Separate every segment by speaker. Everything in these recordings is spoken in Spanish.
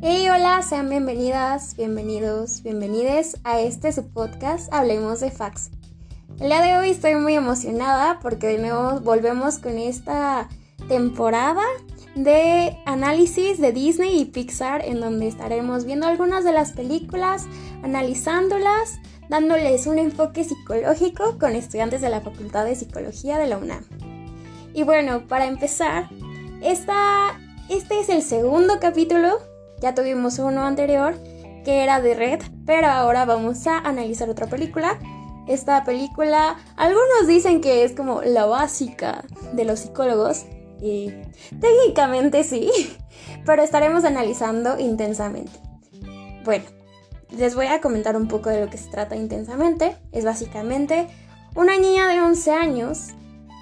Speaker 1: Hey, hola, sean bienvenidas, bienvenidos, bienvenides a este su podcast Hablemos de Fax. El día de hoy estoy muy emocionada porque de nuevo volvemos con esta temporada de análisis de Disney y Pixar en donde estaremos viendo algunas de las películas, analizándolas, dándoles un enfoque psicológico con estudiantes de la Facultad de Psicología de la UNAM. Y bueno, para empezar, esta, este es el segundo capítulo ya tuvimos uno anterior que era de Red, pero ahora vamos a analizar otra película. Esta película, algunos dicen que es como la básica de los psicólogos, y técnicamente sí, pero estaremos analizando intensamente. Bueno, les voy a comentar un poco de lo que se trata intensamente. Es básicamente una niña de 11 años,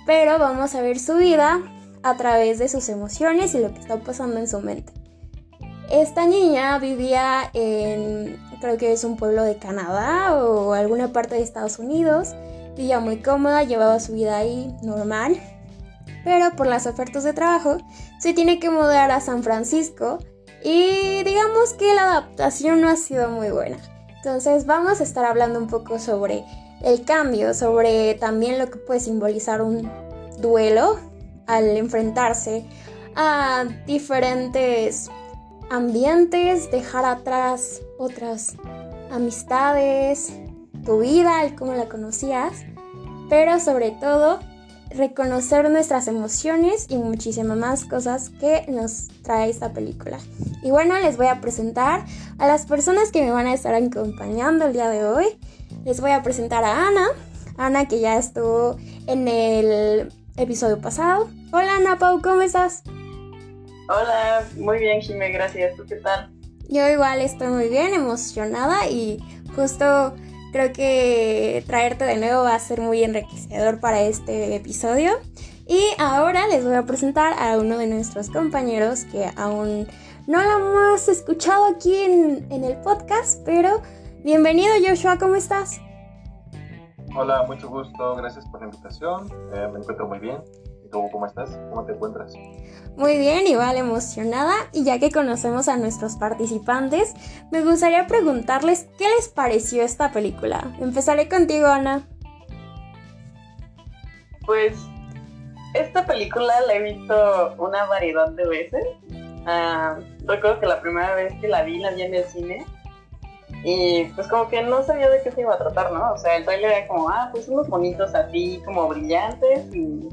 Speaker 1: pero vamos a ver su vida a través de sus emociones y lo que está pasando en su mente. Esta niña vivía en, creo que es un pueblo de Canadá o alguna parte de Estados Unidos. Vivía muy cómoda, llevaba su vida ahí normal. Pero por las ofertas de trabajo se tiene que mudar a San Francisco y digamos que la adaptación no ha sido muy buena. Entonces vamos a estar hablando un poco sobre el cambio, sobre también lo que puede simbolizar un duelo al enfrentarse a diferentes ambientes, dejar atrás otras amistades, tu vida, el cómo la conocías, pero sobre todo reconocer nuestras emociones y muchísimas más cosas que nos trae esta película. Y bueno, les voy a presentar a las personas que me van a estar acompañando el día de hoy. Les voy a presentar a Ana, Ana que ya estuvo en el episodio pasado. Hola Ana Pau, ¿cómo estás?
Speaker 2: Hola, muy bien, Jimé, gracias. ¿Tú qué tal?
Speaker 1: Yo igual estoy muy bien, emocionada y justo creo que traerte de nuevo va a ser muy enriquecedor para este episodio. Y ahora les voy a presentar a uno de nuestros compañeros que aún no lo hemos escuchado aquí en, el podcast, pero bienvenido Joshua, ¿cómo estás?
Speaker 3: Hola, mucho gusto, gracias por la invitación, eh, me encuentro muy bien. ¿Y tú cómo estás? ¿Cómo te encuentras?
Speaker 1: Muy bien, igual emocionada. Y ya que conocemos a nuestros participantes, me gustaría preguntarles qué les pareció esta película. Empezaré contigo, Ana.
Speaker 2: Pues esta película la he visto una variedad de veces. Ah, recuerdo que la primera vez que la vi, la vi en el cine. Y pues como que no sabía de qué se iba a tratar, ¿no? O sea, el trailer era como, ah, pues unos bonitos así, como brillantes y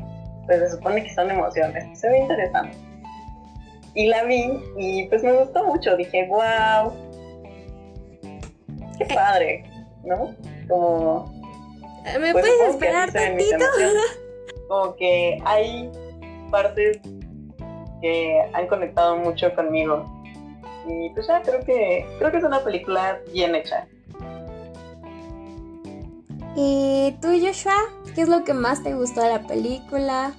Speaker 2: pues se supone que son emociones. Se ve interesante. Y la vi y pues me gustó mucho. Dije, wow, qué padre, ¿no? Como...
Speaker 1: ¿Me pues, puedes esperar tantito?
Speaker 2: Como que hay partes que han conectado mucho conmigo. Y pues ya creo que creo que es una película bien hecha.
Speaker 1: ¿Y tú, Joshua? ¿Qué es lo que más te gustó de la película?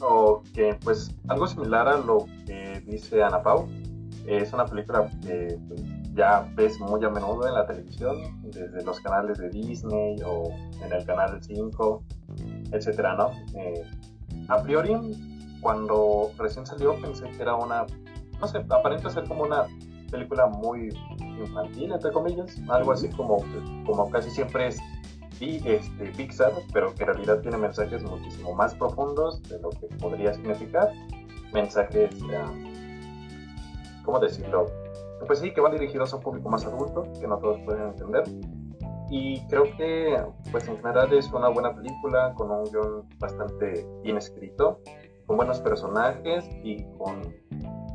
Speaker 3: Ok, pues algo similar a lo que dice Ana Pau. Es una película que pues, ya ves muy a menudo en la televisión, desde los canales de Disney o en el canal 5, etcétera, ¿no? Eh, a priori, cuando recién salió pensé que era una, no sé, aparenta ser como una película muy infantil, entre comillas, algo así como, como casi siempre es este, Pixar, pero que en realidad tiene mensajes muchísimo más profundos de lo que podría significar. Mensajes, ¿cómo decirlo? Pues sí, que van dirigidos a un público más adulto, que no todos pueden entender. Y creo que, pues en general es una buena película, con un guion bastante bien escrito, con buenos personajes y con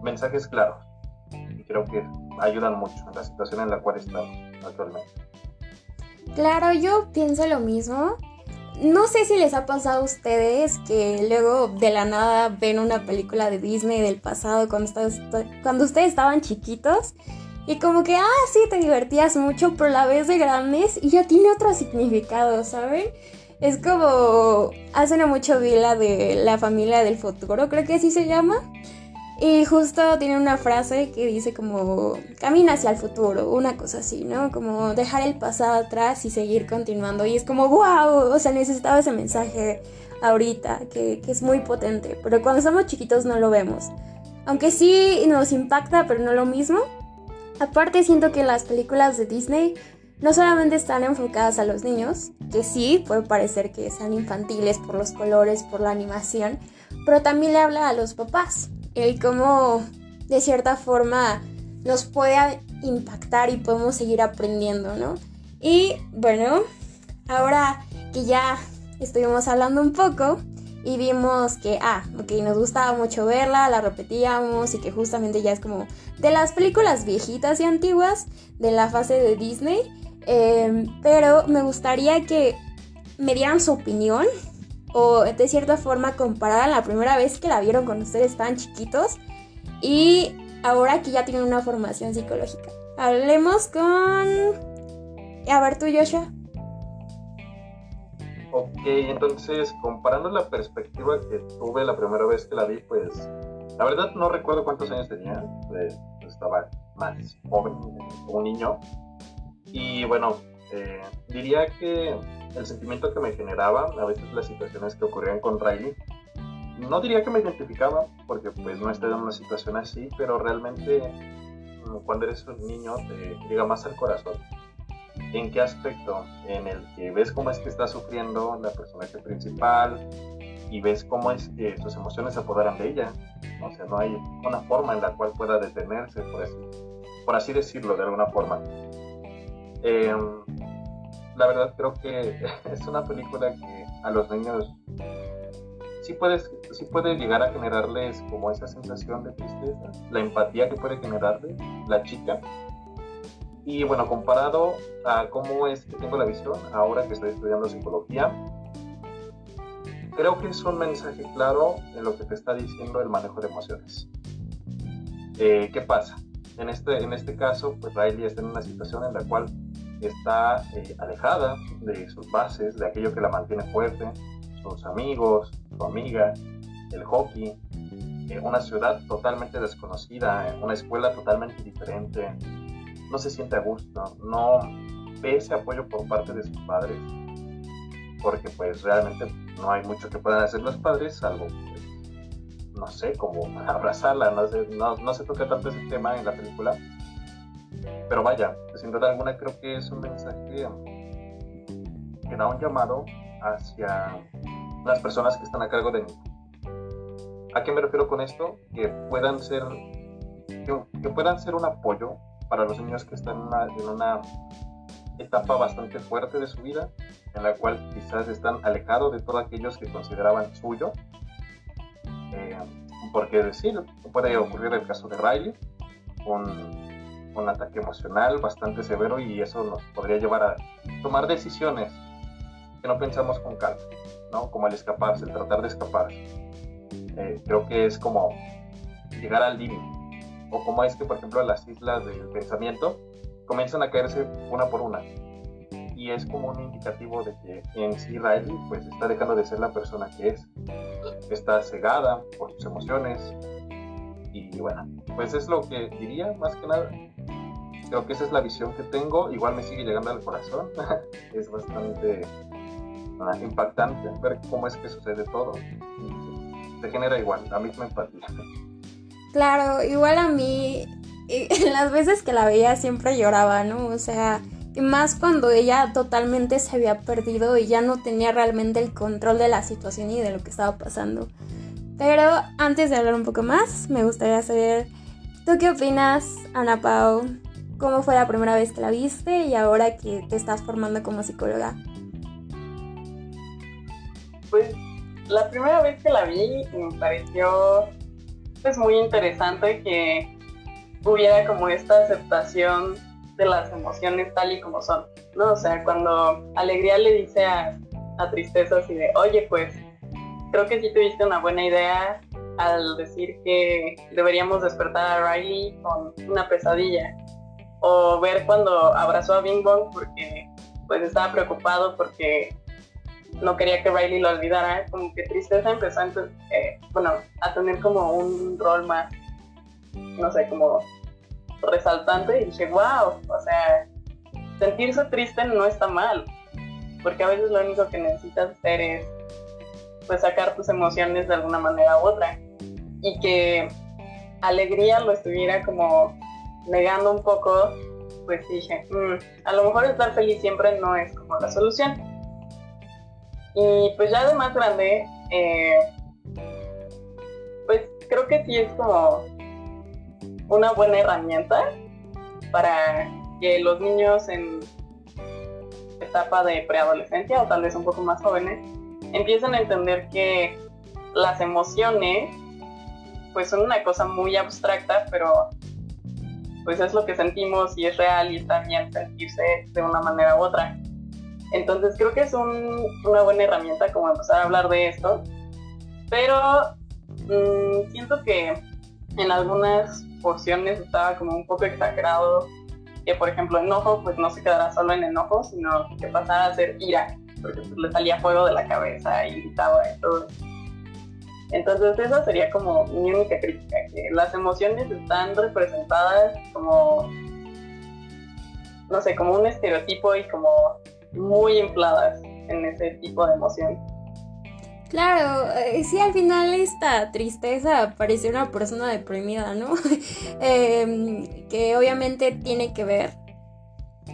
Speaker 3: mensajes claros creo que ayudan mucho en la situación en la cual estamos actualmente.
Speaker 1: Claro, yo pienso lo mismo. No sé si les ha pasado a ustedes que luego de la nada ven una película de Disney del pasado cuando, cuando ustedes estaban chiquitos y como que, ah, sí, te divertías mucho, pero la vez de grandes y ya tiene otro significado, ¿saben? Es como, hace no mucho vi la de la familia del futuro, creo que así se llama. Y justo tiene una frase que dice como, camina hacia el futuro, una cosa así, ¿no? Como dejar el pasado atrás y seguir continuando. Y es como, wow, o sea, necesitaba ese mensaje ahorita, que, es muy potente. Pero cuando somos chiquitos no lo vemos. aunque sí nos impacta, pero no lo mismo. Aparte siento que las películas de Disney no solamente están enfocadas a los niños, que sí, puede parecer que sean infantiles por los colores, por la animación, pero también le habla a los papás, el cómo de cierta forma nos puede impactar y podemos seguir aprendiendo, ¿no? Y bueno, ahora que ya estuvimos hablando un poco y vimos que, ah, ok, nos gustaba mucho verla, la repetíamos y que justamente ya es como de las películas viejitas y antiguas de la fase de Disney, em, pero me gustaría que me dieran su opinión o de cierta forma compararan la primera vez que la vieron cuando ustedes estaban chiquitos y ahora que ya tienen una formación psicológica. Hablemos con... A ver tú, Joshua.
Speaker 3: Ok, entonces comparando la perspectiva que tuve la primera vez que la vi, pues la verdad no recuerdo cuántos años tenía, pues, estaba más joven, como un niño. Y bueno, eh, diría que el sentimiento que me generaba, a veces las situaciones que ocurrían con Riley, no diría que me identificaba, porque pues no estoy en una situación así, pero realmente mm, cuando eres un niño te llega más al corazón. ¿En qué aspecto? En el que ves cómo es que está sufriendo la personaje principal y ves cómo es que sus emociones se apoderan de ella. O sea, no hay una forma en la cual pueda detenerse, por así, por así decirlo, de alguna forma. Em, la verdad creo que es una película que a los niños sí, puedes, sí puede llegar a generarles como esa sensación de tristeza, la empatía que puede generarle la chica y bueno, comparado a cómo es que tengo la visión ahora que estoy estudiando psicología, creo que es un mensaje claro en lo que te está diciendo el manejo de emociones. Eh, ¿Qué pasa? En este, en este caso, pues Riley está en una situación en la cual está eh, alejada de sus bases, de aquello que la mantiene fuerte, sus amigos, su amiga, el hockey, eh, una ciudad totalmente desconocida, una escuela totalmente diferente, no se siente a gusto, no ve ese apoyo por parte de sus padres, porque pues realmente no hay mucho que puedan hacer los padres, salvo, pues, no sé, como abrazarla, no, sé, no, se toca tanto ese tema en la película, pero vaya, sin duda alguna creo que es un mensaje que da un llamado hacia las personas que están a cargo de mí. ¿A qué me refiero con esto? Que puedan ser que puedan ser un apoyo para los niños que están en una, etapa bastante fuerte de su vida, en la cual quizás están alejados de todos aquellos que consideraban suyo. Eh, porque decir, puede ocurrir el caso de Riley, un, un ataque emocional bastante severo y eso nos podría llevar a tomar decisiones que no pensamos con calma, ¿no? Como el escaparse, el tratar de escapar. Eh, creo que es como llegar al límite o como es que, por ejemplo, las islas del pensamiento comienzan a caerse una por una. Y es como un indicativo de que en sí Riley pues está dejando de ser la persona que es. Está cegada por sus emociones. Y bueno, pues es lo que diría más que nada. Creo que esa es la visión que tengo. Igual me sigue llegando al corazón. es bastante ah, impactante ver cómo es que sucede todo. Se genera igual la misma empatía.
Speaker 1: Claro, igual a mí, las veces que la veía siempre lloraba, ¿no? O sea, y más cuando ella totalmente se había perdido y ya no tenía realmente el control de la situación y de lo que estaba pasando. Pero antes de hablar un poco más, me gustaría saber, ¿tú qué opinas, Ana Pau? ¿Cómo fue la primera vez que la viste y ahora que te estás formando como psicóloga?
Speaker 2: Pues la primera vez que la vi me pareció es muy interesante que hubiera como esta aceptación de las emociones tal y como son, ¿no? O sea, cuando Alegría le dice a, a Tristeza así de, oye, pues creo que sí tuviste una buena idea al decir que deberíamos despertar a Riley con una pesadilla. O ver cuando abrazó a Bing Bong porque pues estaba preocupado porque no quería que Riley lo olvidara, como que Tristeza empezó a, eh, bueno, a tener como un rol más, no sé, como resaltante y dije, wow, o sea, sentirse triste no está mal, porque a veces lo único que necesitas hacer es pues sacar tus emociones de alguna manera u otra y que alegría lo estuviera como negando un poco, pues dije, mm, a lo mejor estar feliz siempre no es como la solución. Y pues ya de más grande, eh, pues creo que sí es como una buena herramienta para que los niños en etapa de preadolescencia o tal vez un poco más jóvenes empiecen a entender que las emociones pues son una cosa muy abstracta, pero pues es lo que sentimos y es real y está bien sentirse de una manera u otra. Entonces creo que es una buena herramienta como empezar a hablar de esto, pero mm, siento que en algunas porciones estaba como un poco exagerado que por ejemplo enojo pues no se quedara solo en enojo, sino que pasara a ser ira, porque pues, le salía fuego de la cabeza y gritaba y todo. Entonces esa sería como mi única crítica, que las emociones están representadas como, no sé, como un estereotipo y como muy infladas en ese tipo de emoción.
Speaker 1: Claro, eh, sí, al final esta tristeza parece una persona deprimida, ¿no? Em, que obviamente tiene que ver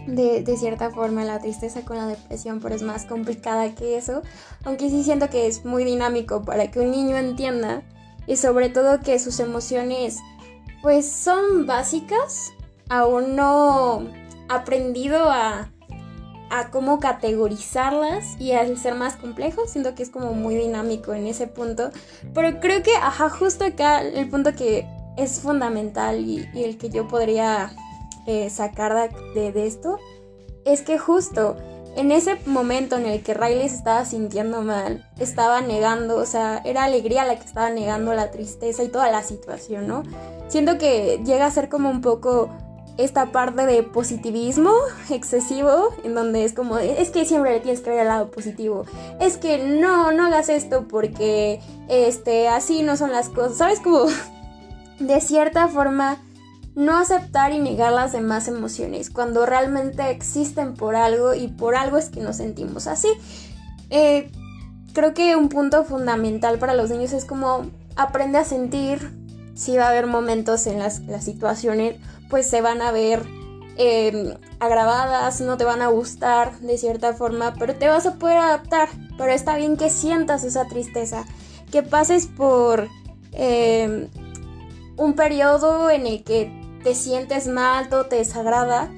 Speaker 1: de, de, cierta forma la tristeza con la depresión, pero es más complicada que eso. Aunque sí siento que es muy dinámico para que un niño entienda y sobre todo que sus emociones pues son básicas, aún no aprendido a a cómo categorizarlas y al ser más complejo, siento que es como muy dinámico en ese punto. Pero creo que, ajá, justo acá el punto que es fundamental y, el que yo podría eh, sacar de, esto es que justo en ese momento en el que Riley se estaba sintiendo mal, estaba negando, o sea, era alegría la que estaba negando la tristeza y toda la situación, ¿no? Siento que llega a ser como un poco esta parte de positivismo excesivo, en donde es como, es que siempre le tienes que ver al lado positivo, es que no, no hagas esto porque, este, así no son las cosas, ¿sabes? Como, de cierta forma, no aceptar y negar las demás emociones, cuando realmente existen por algo y por algo es que nos sentimos así. Eh, creo que un punto fundamental para los niños es como aprende a sentir, si va a haber momentos en las, las situaciones pues se van a ver em, agravadas, no te van a gustar de cierta forma, pero te vas a poder adaptar. Pero está bien que sientas esa tristeza, que pases por em, un periodo en el que te sientes mal, todo te desagrada,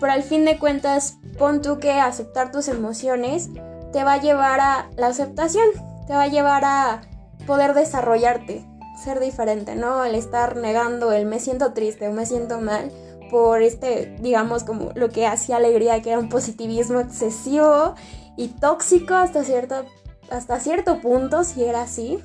Speaker 1: pero al fin de cuentas, pon tú que aceptar tus emociones te va a llevar a la aceptación, te va a llevar a poder desarrollarte, ser diferente, ¿no? El estar negando el me siento triste o me siento mal por este, digamos, como lo que hacía alegría, que era un positivismo excesivo y tóxico hasta cierto, hasta cierto punto, si era así.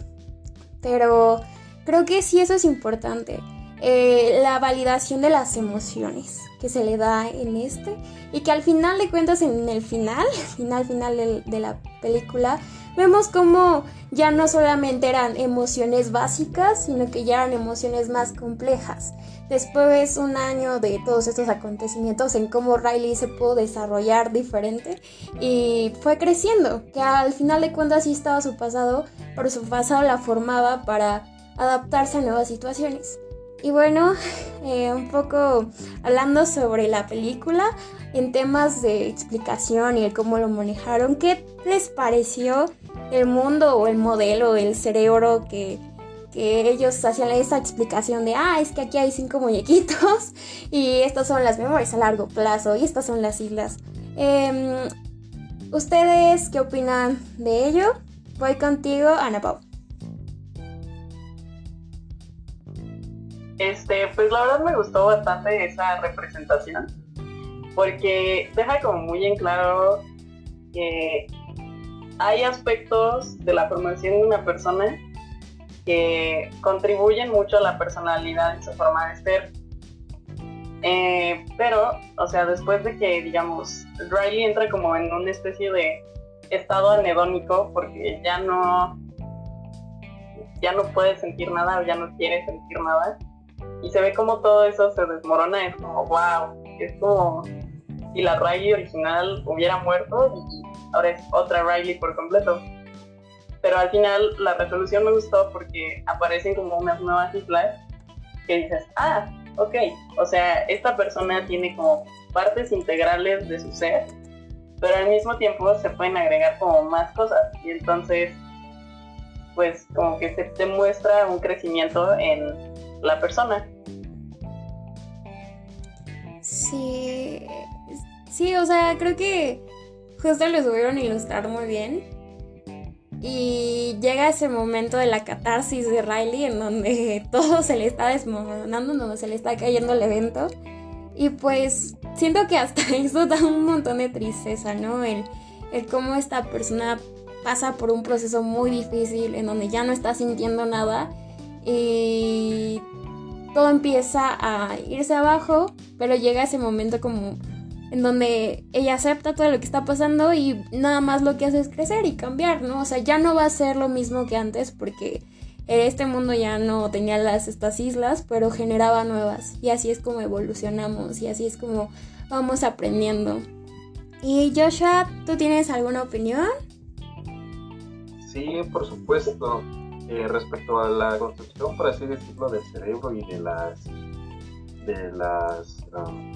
Speaker 1: Pero creo que sí eso es importante. Eh, la validación de las emociones que se le da en este y que al final de cuentas en el final, final final de, la película, vemos como ya no solamente eran emociones básicas, sino que ya eran emociones más complejas. Después un año de todos estos acontecimientos en cómo Riley se pudo desarrollar diferente y fue creciendo, que al final de cuentas sí estaba su pasado, pero su pasado la formaba para adaptarse a nuevas situaciones. Y bueno, eh, un poco hablando sobre la película, en temas de explicación y el cómo lo manejaron, ¿qué les pareció el mundo o el modelo, el cerebro que, ellos hacían esa explicación de, ah, es que aquí hay cinco muñequitos y estas son las memorias a largo plazo y estas son las islas. Em, ¿Ustedes qué opinan de ello? Voy contigo, Ana Pau.
Speaker 2: Este, pues la verdad me gustó bastante esa representación porque deja como muy en claro que hay aspectos de la formación de una persona que contribuyen mucho a la personalidad y su forma de ser. Eh, pero, o sea, después de que, digamos, Riley entra como en una especie de estado anedónico porque ya no, ya no puede sentir nada o ya no quiere sentir nada, y se ve como todo eso se desmorona, es como, wow, es como si la Riley original hubiera muerto y ahora es otra Riley por completo. Pero al final la resolución me gustó porque aparecen como unas nuevas islas que dices, ah, ok, o sea, esta persona tiene como partes integrales de su ser, pero al mismo tiempo se pueden agregar como más cosas y entonces pues como que se demuestra un crecimiento en la persona.
Speaker 1: Sí, sí, o sea, creo que justo lo subieron a ilustrar muy bien. Y llega ese momento de la catarsis de Riley en donde todo se le está desmoronando, en donde se le está cayendo el evento. Y pues siento que hasta eso da un montón de tristeza, ¿no? El, el cómo esta persona pasa por un proceso muy difícil en donde ya no está sintiendo nada y todo empieza a irse abajo, pero llega ese momento como en donde ella acepta todo lo que está pasando y nada más lo que hace es crecer y cambiar, ¿no? O sea, ya no va a ser lo mismo que antes porque este mundo ya no tenía las estas islas, pero generaba nuevas y así es como evolucionamos y así es como vamos aprendiendo. Y Joshua, ¿tú tienes alguna opinión?
Speaker 3: Sí, por supuesto. Eh, respecto a la construcción, por así decirlo, del cerebro y de las de las um,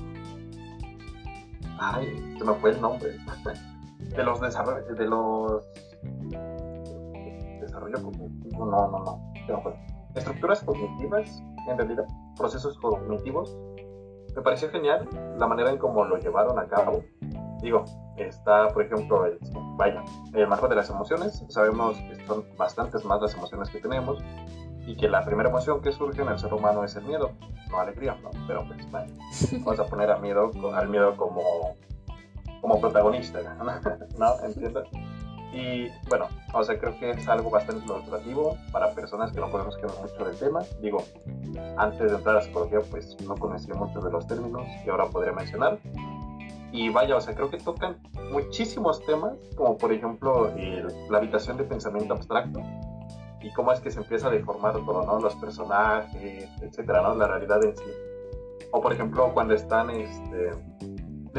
Speaker 3: ay, se me fue el nombre de los desarrollos de los desarrollo cognitivo, no, no, no, se me fue. estructuras cognitivas, en realidad, procesos cognitivos. Me pareció genial la manera en cómo lo llevaron a cabo. Digo, está, por ejemplo, el, vaya, el marco de las emociones. Sabemos que son bastantes más las emociones que tenemos y que la primera emoción que surge en el ser humano es el miedo, no alegría, ¿no? Pero pues, vaya, vamos a poner a miedo, al miedo como, como protagonista, ¿no? ¿Entiendes? Y bueno, o sea, creo que es algo bastante ilustrativo para personas que no conocen mucho del tema. Digo, antes de entrar a psicología, pues no conocía mucho de los términos que ahora podría mencionar. Y vaya, o sea, creo que tocan muchísimos temas, como por ejemplo la habitación de pensamiento abstracto y cómo es que se empieza a deformar todo, ¿no? Los personajes, etcétera, ¿no? La realidad en sí. O por ejemplo, cuando están este,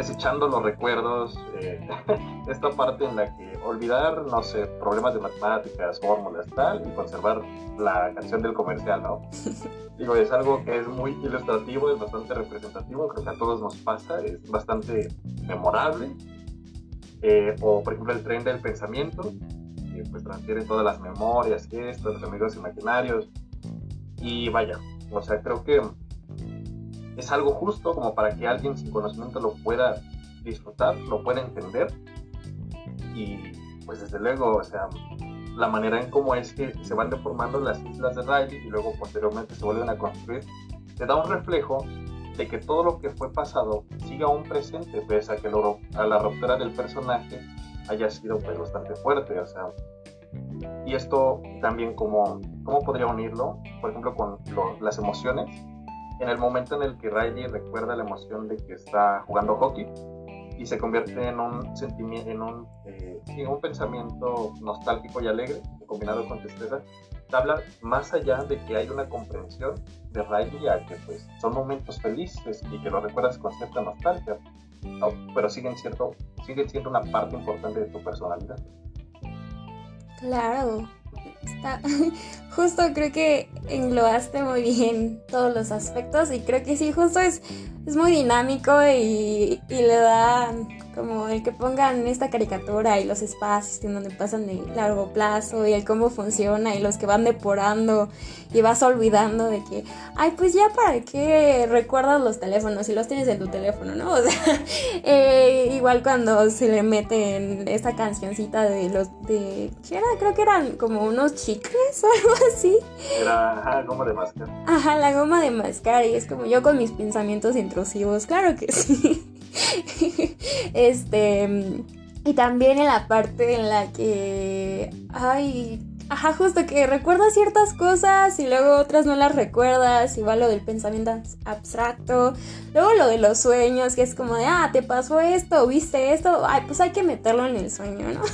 Speaker 3: desechando los recuerdos, eh, esta parte en la que olvidar, no sé, problemas de matemáticas, fórmulas, tal, y conservar la canción del comercial, ¿no? Digo, es algo que es muy ilustrativo, es bastante representativo, creo que a todos nos pasa, es bastante memorable. Eh, o, por ejemplo, el tren del pensamiento, que pues transfiere todas las memorias y esto, los amigos imaginarios. Y vaya, o sea, creo que es algo justo como para que alguien sin conocimiento lo pueda disfrutar, lo pueda entender. Y pues desde luego, o sea, la manera en cómo es que se van deformando las islas de Riley y luego posteriormente se vuelven a construir, te da un reflejo de que todo lo que fue pasado siga aún presente, pese a que a la ruptura del personaje haya sido pues, bastante fuerte, o sea, y esto también como, ¿cómo podría unirlo? Por ejemplo, con las emociones, en el momento en el que Riley recuerda la emoción de que está jugando hockey y se convierte en un sentimiento, en un, eh, un pensamiento nostálgico y alegre, combinado con tristeza, habla más allá de que hay una comprensión de Riley a que pues son momentos felices y que lo recuerdas con cierta nostalgia, pero siguen, cierto, siguen siendo una parte importante de tu personalidad.
Speaker 1: Claro, Está, justo creo que englobaste muy bien todos los aspectos y creo que sí, justo es, es muy dinámico y, y le da como el que pongan esta caricatura y los espacios en donde pasan de largo plazo y el cómo funciona y los que van depurando y vas olvidando de que, ay, pues ya para qué recuerdas los teléfonos si los tienes en tu teléfono, ¿no? O sea, eh, igual cuando se le meten esta cancioncita de los de, ¿qué era? Creo que eran como unos chicles o algo así.
Speaker 3: Era la goma de mascar.
Speaker 1: Ajá, la goma de mascar y es como yo con mis pensamientos intrusivos, claro que sí. este. Y también en la parte en la que. Ay. Ajá, justo que recuerdas ciertas cosas y luego otras no las recuerdas. Igual lo del pensamiento abstracto. Luego lo de los sueños, que es como de, ah, te pasó esto, viste esto. Pues hay que meterlo en el sueño, ¿no?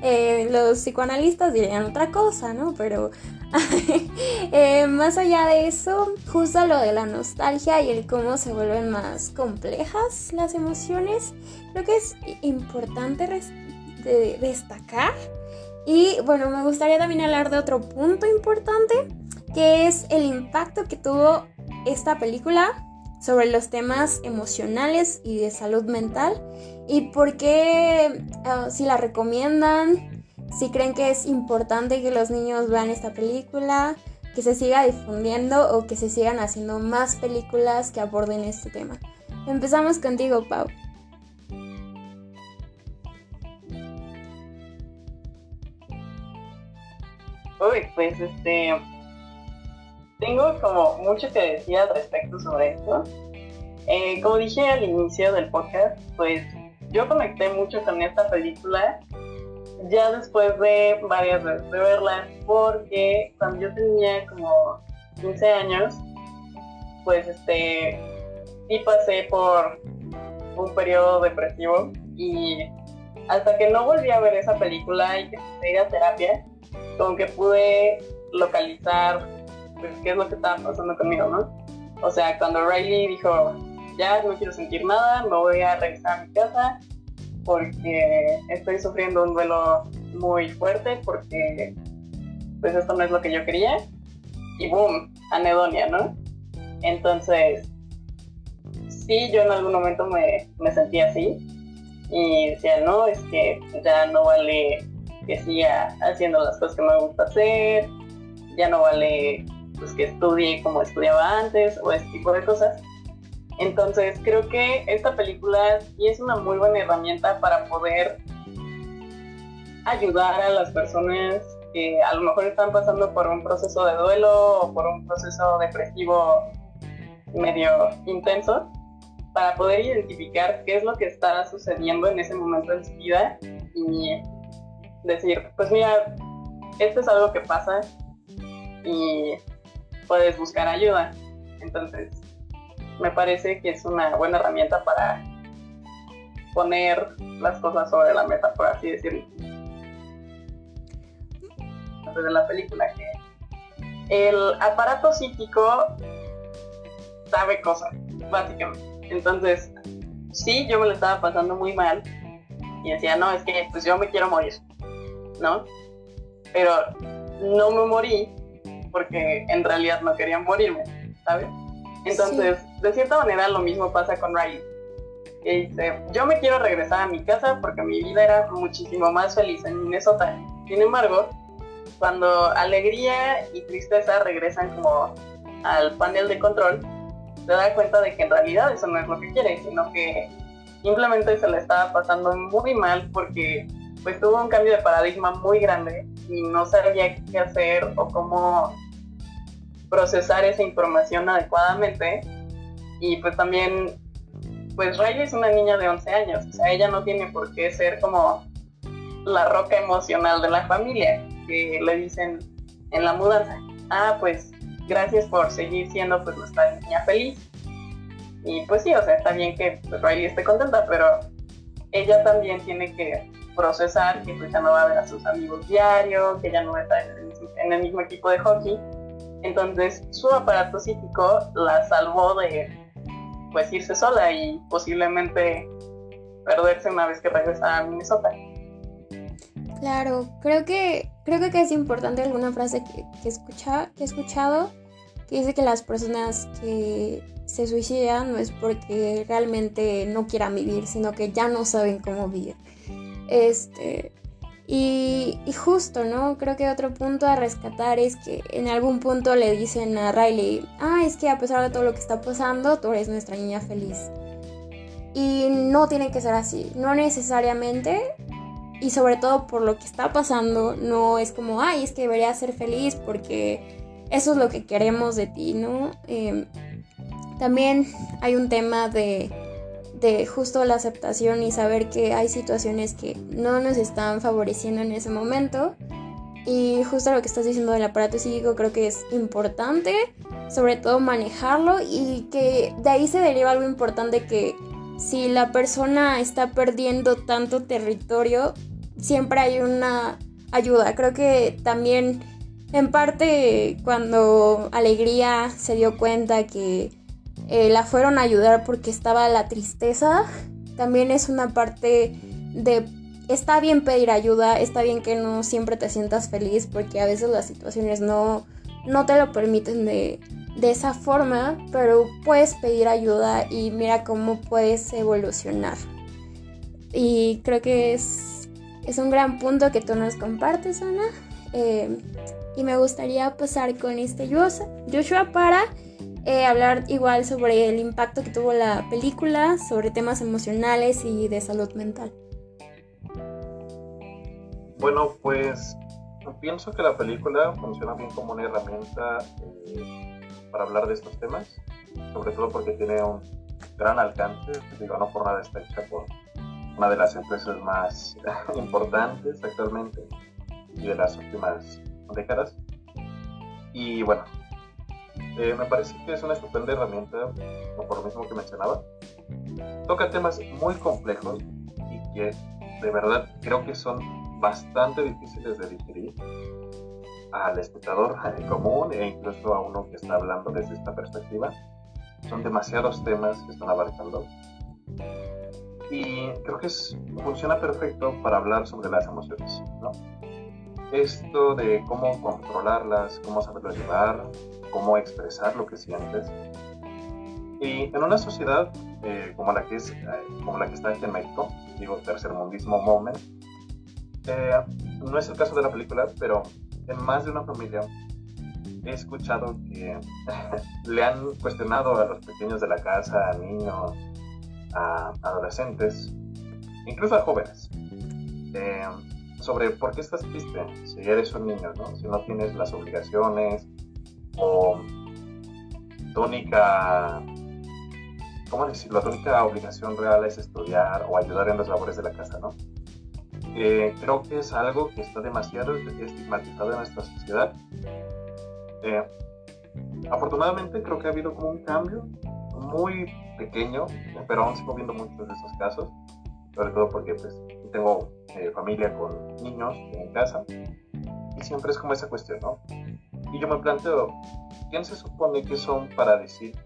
Speaker 1: Eh, los psicoanalistas dirían otra cosa, ¿no? Pero eh, más allá de eso, justo lo de la nostalgia y el cómo se vuelven más complejas las emociones, creo que es importante destacar. Y bueno, me gustaría también hablar de otro punto importante, que es el impacto que tuvo esta película, sobre los temas emocionales y de salud mental y por qué, ah, si la recomiendan, si creen que es importante que los niños vean esta película, que se siga difundiendo o que se sigan haciendo más películas que aborden este tema. Empezamos contigo, Pau.
Speaker 2: Uy, pues este. Tengo como mucho que decir al respecto sobre esto. Eh, como dije al inicio del podcast, pues yo conecté mucho con esta película ya después de varias veces de verla, porque cuando yo tenía como 15 años, pues este, sí pasé por un periodo depresivo y hasta que no volví a ver esa película y que empecé a terapia, como que pude localizar pues, qué es lo que estaba pasando conmigo, ¿no? O sea, cuando Riley dijo, ya no quiero sentir nada, me voy a regresar a mi casa porque estoy sufriendo un duelo muy fuerte porque pues esto no es lo que yo quería y boom, anedonia, ¿no? Entonces, sí, yo en algún momento me, me sentí así y decía, no, es que ya no vale que siga haciendo las cosas que me gusta hacer, ya no vale pues que estudie como estudiaba antes o ese tipo de cosas. Entonces creo que esta película sí es una muy buena herramienta para poder ayudar a las personas que a lo mejor están pasando por un proceso de duelo o por un proceso depresivo medio intenso para poder identificar qué es lo que está sucediendo en ese momento en su vida y decir, pues mira, esto es algo que pasa y puedes buscar ayuda. Entonces, me parece que es una buena herramienta para poner las cosas sobre la mesa, por así decirlo. De la película que el aparato psíquico sabe cosas, básicamente. Entonces, sí, yo me lo estaba pasando muy mal y decía, no, es que pues yo me quiero morir, ¿no? Pero no me morí porque en realidad no quería morirme, ¿sabes? Entonces, de cierta manera lo mismo pasa con Riley. Que dice, yo me quiero regresar a mi casa porque mi vida era muchísimo más feliz en Minnesota. Sin embargo, cuando alegría y tristeza regresan como al panel de control, se da cuenta de que en realidad eso no es lo que quiere, sino que simplemente se le estaba pasando muy mal porque pues tuvo un cambio de paradigma muy grande y no sabía qué hacer o cómo procesar esa información adecuadamente. Y pues también, pues Riley es una niña de 11 años, o sea, ella no tiene por qué ser como la roca emocional de la familia, que le dicen en la mudanza, ah, pues gracias por seguir siendo pues nuestra niña feliz. Y pues sí, o sea, está bien que pues, Riley esté contenta, pero ella también tiene que procesar que pues ya no va a ver a sus amigos diario, que ya no está en el mismo equipo de hockey entonces su aparato psíquico la salvó de pues irse sola y posiblemente perderse una vez que regresa a Minnesota.
Speaker 1: Claro, creo que creo que es importante alguna frase que, que, escucha, que he escuchado que dice que las personas que se suicidan no es porque realmente no quieran vivir, sino que ya no saben cómo vivir. Este, y, justo, ¿no? Creo que otro punto a rescatar es que en algún punto le dicen a Riley, ah, es que a pesar de todo lo que está pasando, tú eres nuestra niña feliz. Y no tiene que ser así, no necesariamente. Y sobre todo por lo que está pasando, no es como, ay, es que deberías ser feliz porque eso es lo que queremos de ti, ¿no? Em, también hay un tema de de justo la aceptación y saber que hay situaciones que no nos están favoreciendo en ese momento. Y justo lo que estás diciendo del aparato psíquico creo que es importante, sobre todo manejarlo y que de ahí se deriva algo importante que si la persona está perdiendo tanto territorio, siempre hay una ayuda. Creo que también en parte cuando Alegría se dio cuenta que eh, la fueron a ayudar porque estaba la tristeza. También es una parte de está bien pedir ayuda, está bien que no siempre te sientas feliz porque a veces las situaciones no, no te lo permiten de, de esa forma, pero puedes pedir ayuda y mira cómo puedes evolucionar. Y creo que es, es un gran punto que tú nos compartes, Ana. Eh, y me gustaría pasar con este Joshua para eh, hablar igual sobre el impacto que tuvo la película, sobre temas emocionales y de salud mental.
Speaker 3: Bueno, pues pienso que la película funciona bien como una herramienta eh, para hablar de estos temas, sobre todo porque tiene un gran alcance, digo, no por nada está hecha por una de las empresas más importantes actualmente y de las últimas décadas. Y bueno, eh, me parece que es una estupenda herramienta, por lo mismo que mencionaba. Toca temas muy complejos y que de verdad creo que son bastante difíciles de digerir al espectador común e incluso a uno que está hablando desde esta perspectiva. Son demasiados temas que están abarcando. Y creo que funciona perfecto para hablar sobre las emociones. ¿no? Esto de cómo controlarlas, cómo saberlo llevar, cómo expresar lo que sientes. Y en una sociedad eh, como, la que es, eh, como la que está aquí en México, digo tercermundismo moment, eh, no es el caso de la película, pero en más de una familia he escuchado que le han cuestionado a los pequeños de la casa, a niños, a adolescentes, incluso a jóvenes, sobre por qué estás triste si eres un niño, ¿no? si no tienes las obligaciones o tu única, ¿cómo decirlo? Tu única obligación real es estudiar o ayudar en las labores de la casa, ¿no? Eh, creo que es algo que está demasiado estigmatizado en nuestra sociedad. Eh, afortunadamente creo que ha habido como un cambio muy pequeño, pero aún sigo viendo muchos de esos casos, sobre todo porque pues, tengo eh, familia con niños en casa y siempre es como esa cuestión, ¿no? Y yo me planteo, ¿quién se supone que son para decir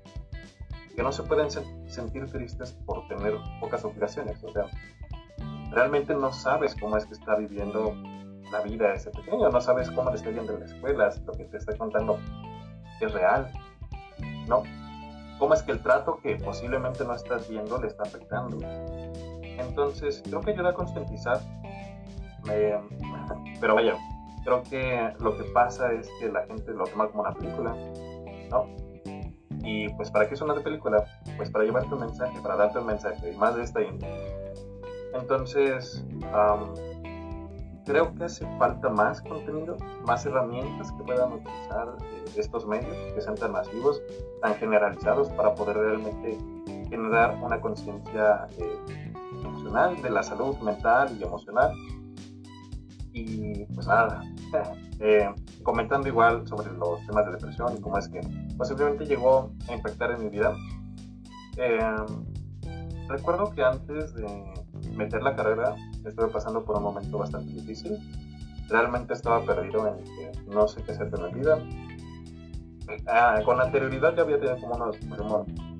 Speaker 3: que no se pueden sentir tristes por tener pocas obligaciones? O sea, realmente no sabes cómo es que está viviendo la vida ese pequeño, no sabes cómo le está viendo en la escuela, lo que te está contando es real, ¿no? ¿Cómo es que el trato que posiblemente no estás viendo le está afectando? Entonces, creo que ayuda a concientizar, pero vaya, creo que lo que pasa es que la gente lo toma como una película, ¿no? Y pues, ¿para qué es una película? Pues para llevarte un mensaje, para darte un mensaje, y más de esta índole. Entonces, creo que hace falta más contenido, más herramientas que puedan utilizar eh, estos medios, que sean tan masivos, tan generalizados, para poder realmente generar una conciencia eh, de la salud mental y emocional. Y pues nada, eh, comentando igual sobre los temas de depresión y cómo es que posiblemente llegó a impactar en mi vida. recuerdo que antes de meter la carrera estuve pasando por un momento bastante difícil. Realmente estaba perdido en que no sé qué hacer de mi vida. Ah, con anterioridad ya había tenido como unos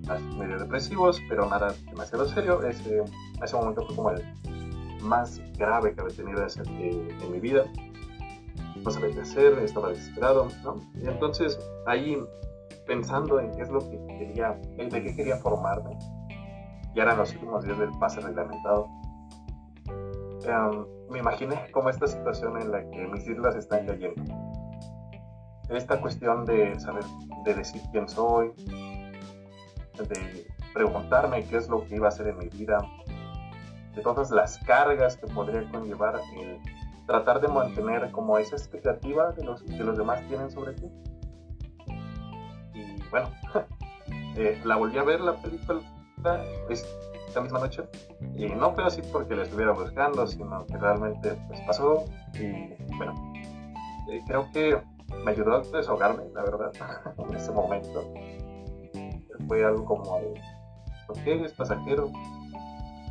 Speaker 3: problemas medio depresivos, pero nada demasiado serio. Ese, ese momento fue como el más grave que había tenido en mi vida. No sabía qué hacer, estaba desesperado, ¿no? Y entonces ahí pensando en qué es lo que quería, de qué quería formarme, ya eran los últimos días del pase reglamentado. Em, me imaginé como esta situación en la que mis islas están cayendo. Esta cuestión de saber, de decir quién soy, de preguntarme qué es lo que iba a hacer en mi vida, de todas las cargas que podría conllevar el tratar de mantener como esa expectativa de los que los demás tienen sobre ti. Y bueno, eh, la volví a ver la película esta misma noche. Y no fue así porque la estuviera buscando, sino que realmente pues, pasó. Y bueno, eh, creo que me ayudó a desahogarme, la verdad, en ese momento. Fue algo como, ok, es pasajero,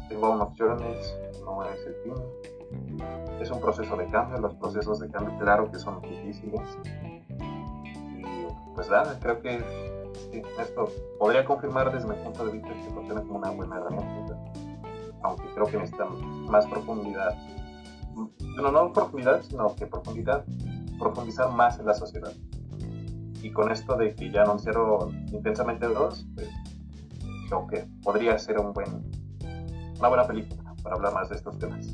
Speaker 3: tengo aún opciones, no es el fin. Es un proceso de cambio, los procesos de cambio, claro que son difíciles. Y pues nada, creo que esto podría confirmar desde mi punto de vista que funciona como una buena herramienta, aunque creo que necesita más profundidad. No, no profundidad, sino que profundidad, profundizar más en la sociedad. Y con esto de que ya anunciaron Intensamente dos, pues creo que podría ser un buen, una buena película para hablar más de estos temas.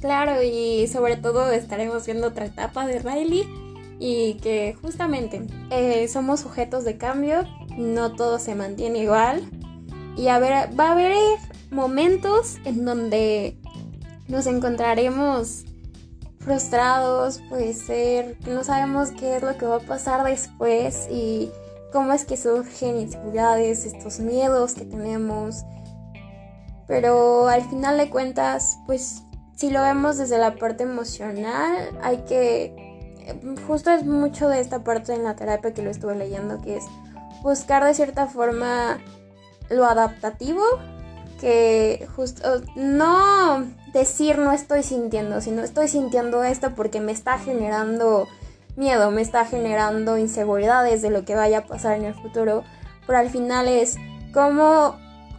Speaker 1: Claro, y sobre todo estaremos viendo otra etapa de Riley y que justamente eh, somos sujetos de cambio, no todo se mantiene igual y a ver, va a haber momentos en donde nos encontraremos frustrados, puede ser no sabemos qué es lo que va a pasar después y cómo es que surgen inseguridades, estos miedos que tenemos. Pero al final de cuentas, pues si lo vemos desde la parte emocional, hay que... Justo es mucho de esta parte en la terapia que lo estuve leyendo, que es buscar de cierta forma lo adaptativo, que justo no decir no estoy sintiendo, sino estoy sintiendo esto porque me está generando miedo, me está generando inseguridades de lo que vaya a pasar en el futuro, pero al final es cómo,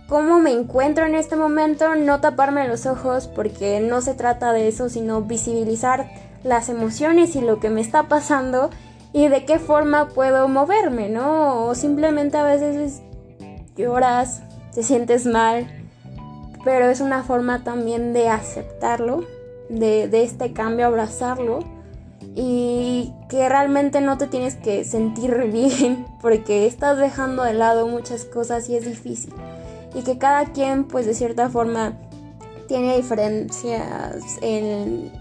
Speaker 1: cómo me encuentro en este momento, no taparme los ojos porque no se trata de eso, sino visibilizar las emociones y lo que me está pasando y de qué forma puedo moverme, ¿no? O simplemente a veces lloras, te sientes mal, pero es una forma también de aceptarlo, de, de este cambio, abrazarlo y que realmente no te tienes que sentir bien porque estás dejando de lado muchas cosas y es difícil. Y que cada quien pues de cierta forma tiene diferencias en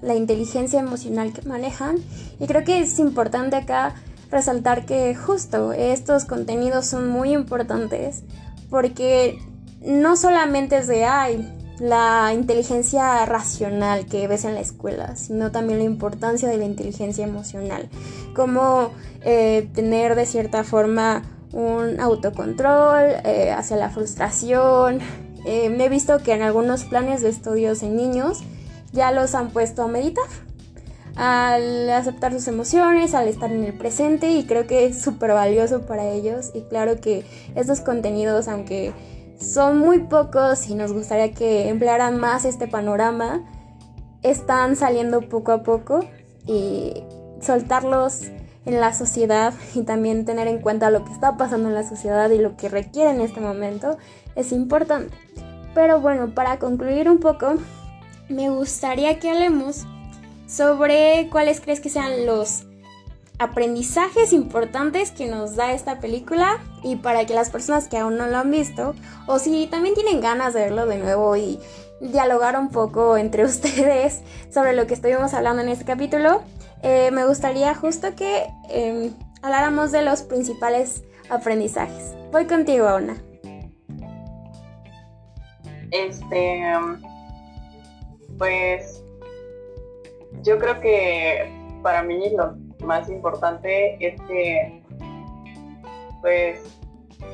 Speaker 1: la inteligencia emocional que manejan. Y creo que es importante acá resaltar que justo estos contenidos son muy importantes porque no solamente es de, ay, la inteligencia racional que ves en la escuela, sino también la importancia de la inteligencia emocional, como eh, tener de cierta forma un autocontrol eh, hacia la frustración. Eh, me he visto que en algunos planes de estudios en niños ya los han puesto a meditar, al aceptar sus emociones, al estar en el presente y creo que es súper valioso para ellos y claro que estos contenidos, aunque son muy pocos y nos gustaría que emplearan más este panorama. Están saliendo poco a poco y soltarlos en la sociedad y también tener en cuenta lo que está pasando en la sociedad y lo que requiere en este momento es importante. Pero bueno, para concluir un poco, me gustaría que hablemos sobre cuáles crees que sean los aprendizajes importantes que nos da esta película y para que las personas que aún no lo han visto o si también tienen ganas de verlo de nuevo y dialogar un poco entre ustedes sobre lo que estuvimos hablando en este capítulo, eh, me gustaría justo que em, habláramos de los principales aprendizajes. Voy contigo, Ana.
Speaker 2: Este, pues yo creo que para mí lo más importante es que, pues,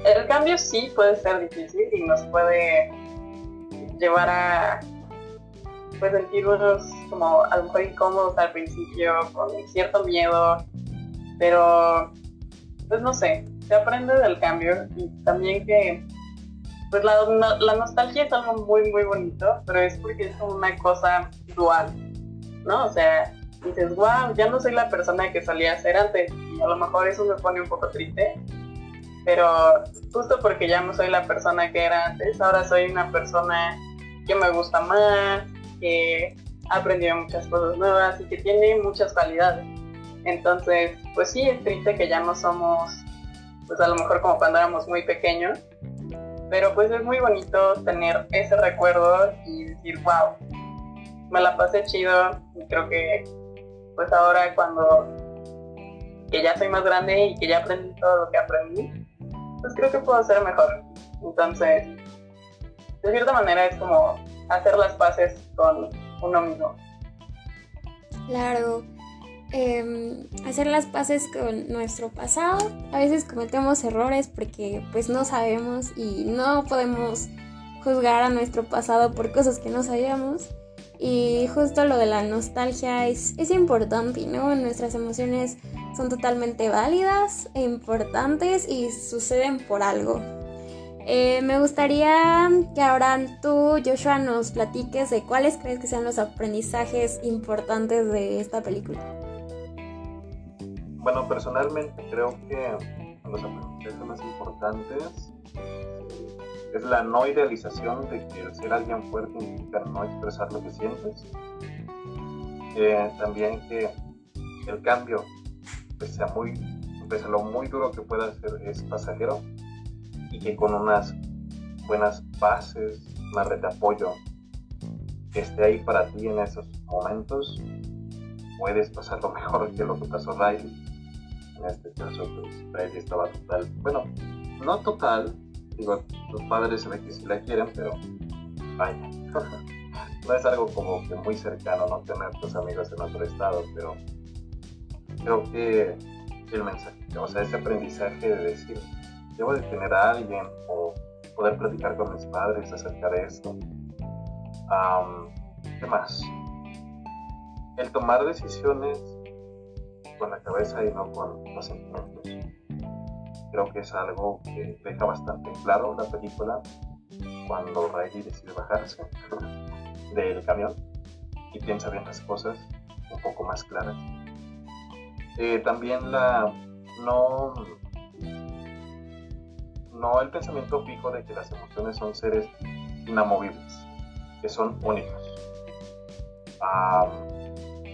Speaker 2: el cambio sí puede ser difícil y nos puede llevar a pues sentirnos como a lo mejor incómodos al principio, con cierto miedo, pero pues no sé, se aprende del cambio y también que pues la, la nostalgia es algo muy muy bonito, pero es porque es una cosa dual, ¿no? O sea, dices, wow, ya no soy la persona que solía ser antes. Y a lo mejor eso me pone un poco triste. Pero justo porque ya no soy la persona que era antes, ahora soy una persona que me gusta más, que ha aprendido muchas cosas nuevas y que tiene muchas cualidades. Entonces, pues sí, es triste que ya no somos, pues a lo mejor como cuando éramos muy pequeños, pero pues es muy bonito tener ese recuerdo y decir, wow, me la pasé chido y creo que pues ahora cuando que ya soy más grande y que ya aprendí todo lo que aprendí, pues creo que puedo ser mejor. Entonces, de cierta manera es como hacer las paces con uno mismo.
Speaker 1: Claro, em, hacer las paces con nuestro pasado. A veces cometemos errores porque pues no sabemos y no podemos juzgar a nuestro pasado por cosas que no sabíamos. Y justo lo de la nostalgia es, es importante, ¿no? Nuestras emociones son totalmente válidas e importantes y suceden por algo. Eh, me gustaría que ahora tú, Joshua, nos platiques de cuáles crees que sean los aprendizajes importantes de esta película.
Speaker 3: bueno, personalmente creo que los aprendizajes más importantes es la no idealización de que el ser alguien fuerte implica no expresar lo que sientes. Eh, también que el cambio, pese a, muy, pese a lo muy duro que pueda ser, es pasajero y que con unas buenas bases, una red de apoyo que esté ahí para ti en esos momentos, puedes pasarlo mejor que lo que pasó Riley. En este caso, pues Riley estaba total, bueno, no total, digo, tus padres se ve que sí la quieren, pero vaya, no es algo como que muy cercano, no tener tus amigos en otro estado, pero creo que el mensaje, o sea, ese aprendizaje de decir, debo de tener a alguien o poder platicar con mis padres acerca de esto. ¿Qué más? El tomar decisiones con la cabeza y no con los sentimientos. Creo que es algo que deja bastante claro la película cuando Riley decide bajarse del camión y piensa bien las cosas un poco más claras. Eh, también la no no el pensamiento fijo de que las emociones son seres inamovibles, que son únicos.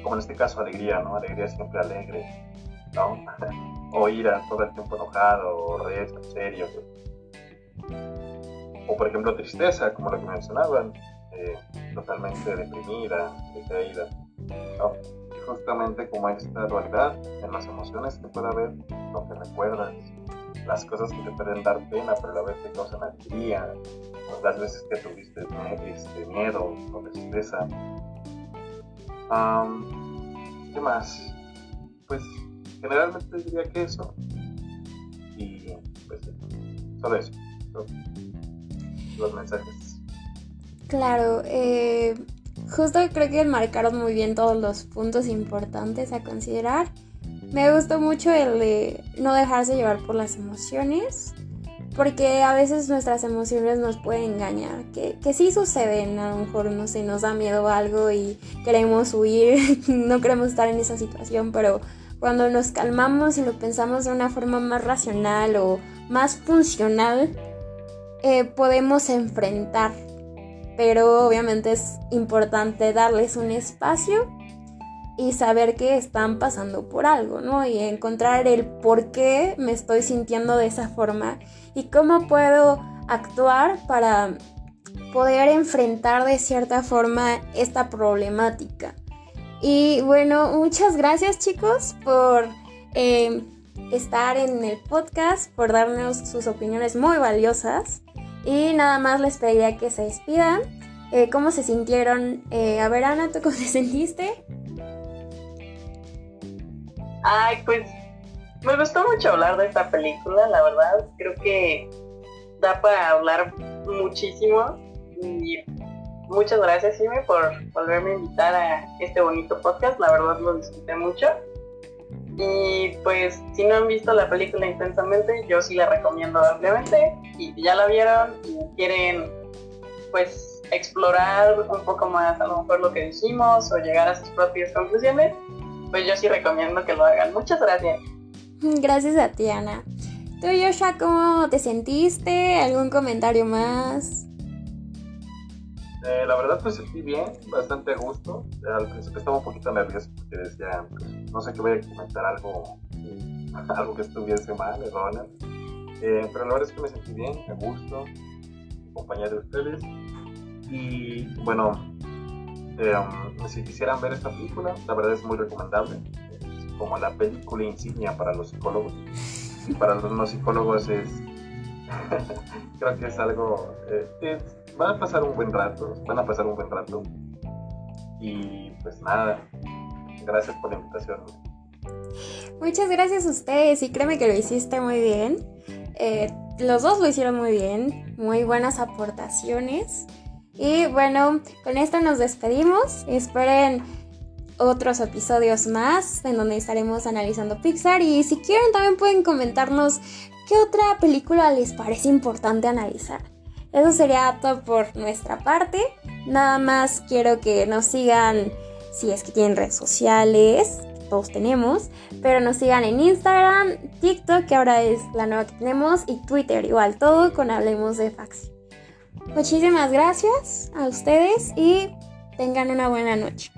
Speaker 3: como en este caso alegría, ¿no? Alegría siempre alegre. o ira todo el tiempo enojado, o rezo, serio. O por ejemplo tristeza, como lo que mencionaban, eh, totalmente deprimida, decaída, justamente como esta dualidad en las emociones que puede haber, lo que recuerdas, las cosas que te pueden dar pena, pero a la vez te causan alegría, las veces que tuviste este, miedo o tristeza. ¿Qué más? Pues generalmente diría que eso. Y pues solo eso. Los mensajes.
Speaker 1: Claro, eh, justo creo que marcaron muy bien todos los puntos importantes a considerar. Me gustó mucho el de no dejarse llevar por las emociones, porque a veces nuestras emociones nos pueden engañar, que, que sí suceden, a lo mejor no sé, nos da miedo algo y queremos huir, no queremos estar en esa situación, pero cuando nos calmamos y lo pensamos de una forma más racional o más funcional, eh, podemos enfrentar. Pero obviamente es importante darles un espacio y saber que están pasando por algo, ¿no? Y encontrar el por qué me estoy sintiendo de esa forma y cómo puedo actuar para poder enfrentar de cierta forma esta problemática. Y bueno, muchas gracias chicos por eh, estar en el podcast, por darnos sus opiniones muy valiosas. Y nada más les pediría que se despidan. Eh, ¿Cómo se sintieron? Eh, a ver, Ana, ¿tú cómo te sentiste?
Speaker 2: Ay, pues me gustó mucho hablar de esta película, la verdad. Creo que da para hablar muchísimo. Y muchas gracias, Jimmy, por volverme a invitar a este bonito podcast. La verdad lo disfruté mucho. Y pues, si no han visto la película intensamente, yo sí la recomiendo ampliamente. Y si ya la vieron y quieren, pues, explorar un poco más a lo mejor lo que dijimos o llegar a sus propias conclusiones, pues yo sí recomiendo que lo hagan. Muchas gracias.
Speaker 1: Gracias a ti, Ana. ¿Tú, Yosha, cómo te sentiste? ¿Algún comentario más?
Speaker 3: Eh, la verdad pues sentí bien, bastante gusto. Al principio estaba un poquito nervioso porque decía, pues, no sé qué voy a comentar algo, algo que estuviese mal, erróneo. Eh, pero la verdad es que me sentí bien, a gusto, compañía de ustedes. Y bueno, eh, si quisieran ver esta película, la verdad es muy recomendable. Es como la película insignia para los psicólogos. Y para los no psicólogos es, creo que es algo, eh, van a pasar un buen rato, van a pasar un buen rato. Y pues nada, gracias por la invitación.
Speaker 1: Muchas gracias a ustedes y créeme que lo hiciste muy bien. Eh, los dos lo hicieron muy bien, muy buenas aportaciones. Y bueno, con esto nos despedimos. Esperen otros episodios más en donde estaremos analizando Pixar. Y si quieren también pueden comentarnos qué otra película les parece importante analizar. Eso sería todo por nuestra parte. Nada más quiero que nos sigan si es que tienen redes sociales, todos tenemos, pero nos sigan en Instagram, TikTok, que ahora es la nueva que tenemos, y Twitter, igual, todo con Hablemos de Faxi. Muchísimas gracias a ustedes y tengan una buena noche.